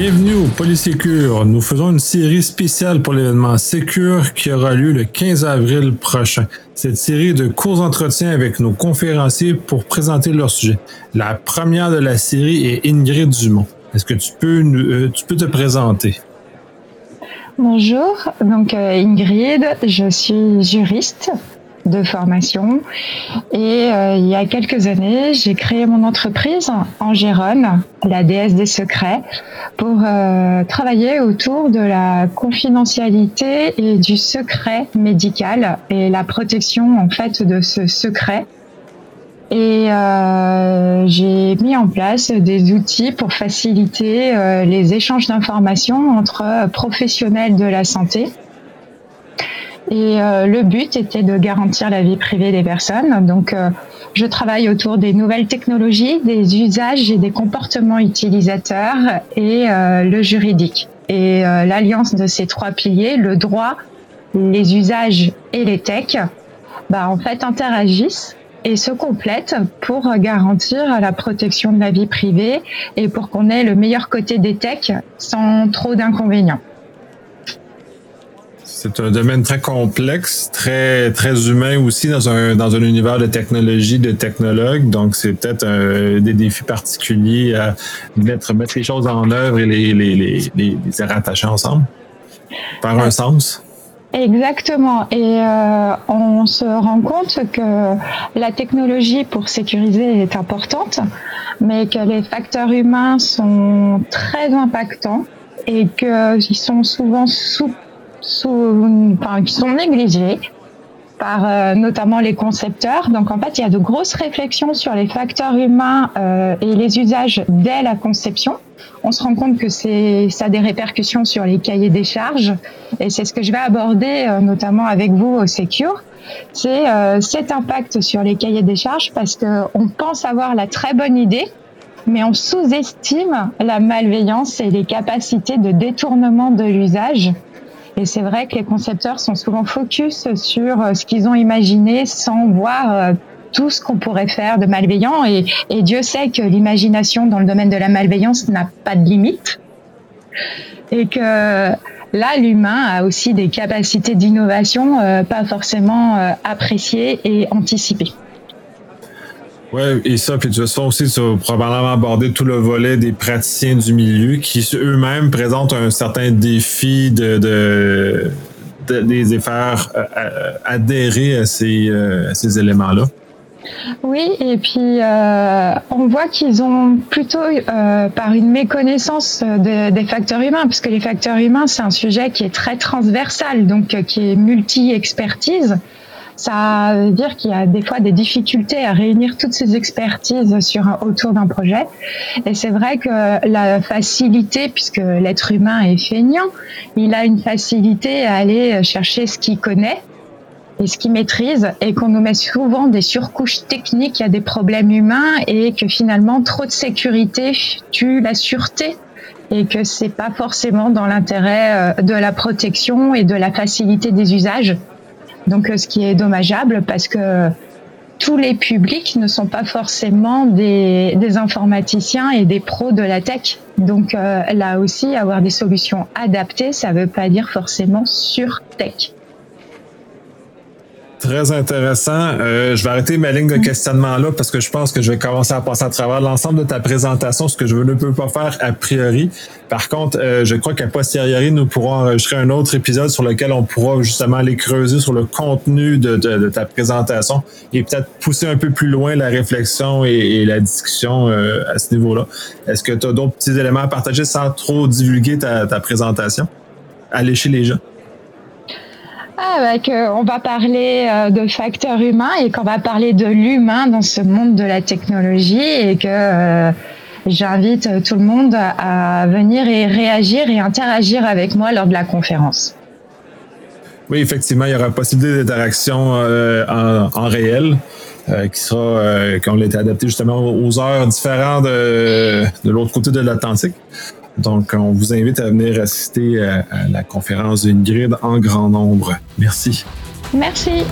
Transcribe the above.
Bienvenue au Polysécure. Nous faisons une série spéciale pour l'événement Sécure qui aura lieu le 15 avril prochain. Cette série de courts entretiens avec nos conférenciers pour présenter leur sujet. La première de la série est Ingrid Dumont. Est-ce que tu peux, euh, tu peux te présenter? Bonjour, donc euh, Ingrid, je suis juriste de formation. Et euh, il y a quelques années, j'ai créé mon entreprise en Gérone, la déesse des secrets, pour euh, travailler autour de la confidentialité et du secret médical et la protection en fait de ce secret. Et euh, j'ai mis en place des outils pour faciliter les échanges d'informations entre professionnels de la santé et euh, le but était de garantir la vie privée des personnes. Donc, euh, je travaille autour des nouvelles technologies, des usages et des comportements utilisateurs et euh, le juridique. Et l'alliance de ces trois piliers, le droit, les usages et les techs, bah, en fait, interagissent et se complètent pour garantir la protection de la vie privée et pour qu'on ait le meilleur côté des techs sans trop d'inconvénients. C'est un domaine très complexe, très très humain aussi dans un dans un univers de technologie, de technologues. Donc c'est peut-être des défis particuliers à mettre mettre les choses en œuvre et les les les, les, rattacher ensemble, par un sens. Exactement. Et euh, on se rend compte que la technologie pour sécuriser est importante, mais que les facteurs humains sont très impactants et qu'ils sont souvent sous sous, enfin, qui sont négligés par euh, notamment les concepteurs. Donc en fait, il y a de grosses réflexions sur les facteurs humains euh, et les usages dès la conception. On se rend compte que c'est ça a des répercussions sur les cahiers des charges et c'est ce que je vais aborder euh, notamment avec vous au Secure. C'est cet impact sur les cahiers des charges parce que on pense avoir la très bonne idée, mais on sous-estime la malveillance et les capacités de détournement de l'usage et c'est vrai que les concepteurs sont souvent focus sur euh, ce qu'ils ont imaginé sans voir euh, tout ce qu'on pourrait faire de malveillant. Et, Dieu sait que l'imagination dans le domaine de la malveillance n'a pas de limite. Et que là, l'humain a aussi des capacités d'innovation euh, pas forcément appréciées et anticipées. Oui, et ça, puis de toute façon aussi, tu vas probablement aborder tout le volet des praticiens du milieu qui eux-mêmes présentent un certain défi de, de, de les faire euh, euh, adhérer à ces, euh, ces éléments-là. Oui, et puis euh, on voit qu'ils ont plutôt, euh, par une méconnaissance de, des facteurs humains, parce que les facteurs humains, c'est un sujet qui est très transversal, donc qui est multi-expertise ça veut dire qu'il y a des fois des difficultés à réunir toutes ces expertises sur autour d'un projet. Et c'est vrai que la facilité, puisque l'être humain est feignant, il a une facilité à aller chercher ce qu'il connaît et ce qu'il maîtrise et qu'on nous met souvent des surcouches techniques à des problèmes humains et que finalement trop de sécurité tue la sûreté et que c'est pas forcément dans l'intérêt euh, de la protection et de la facilité des usages. Donc, euh, ce qui est dommageable parce que tous les publics ne sont pas forcément des, informaticiens et des pros de la tech. Donc euh, là aussi, avoir des solutions adaptées, ça ne veut pas dire forcément sur tech. Très intéressant. Euh, je vais arrêter ma ligne de questionnement là parce que je pense que je vais commencer à passer à travers l'ensemble de ta présentation, ce que je ne peux pas faire a priori. Par contre, euh, je crois qu'à posteriori, nous pourrons enregistrer un autre épisode sur lequel on pourra justement aller creuser sur le contenu de, ta présentation et peut-être pousser un peu plus loin la réflexion et, la discussion euh, à ce niveau-là. Est-ce que tu as d'autres petits éléments à partager sans trop divulguer ta, ta présentation? Aller chez les gens. Ah, on va parler euh, de facteurs humains et qu'on va parler de l'humain dans ce monde de la technologie et que euh, j'invite tout le monde à venir et réagir et interagir avec moi lors de la conférence. Oui, effectivement, il y aura possibilité d'interaction euh, en, réel. qui sera, qui ont été adapté justement aux heures différentes de, de l'autre côté de l'Atlantique. Donc, on vous invite à venir assister à, la conférence d'une en grand nombre. Merci. Merci.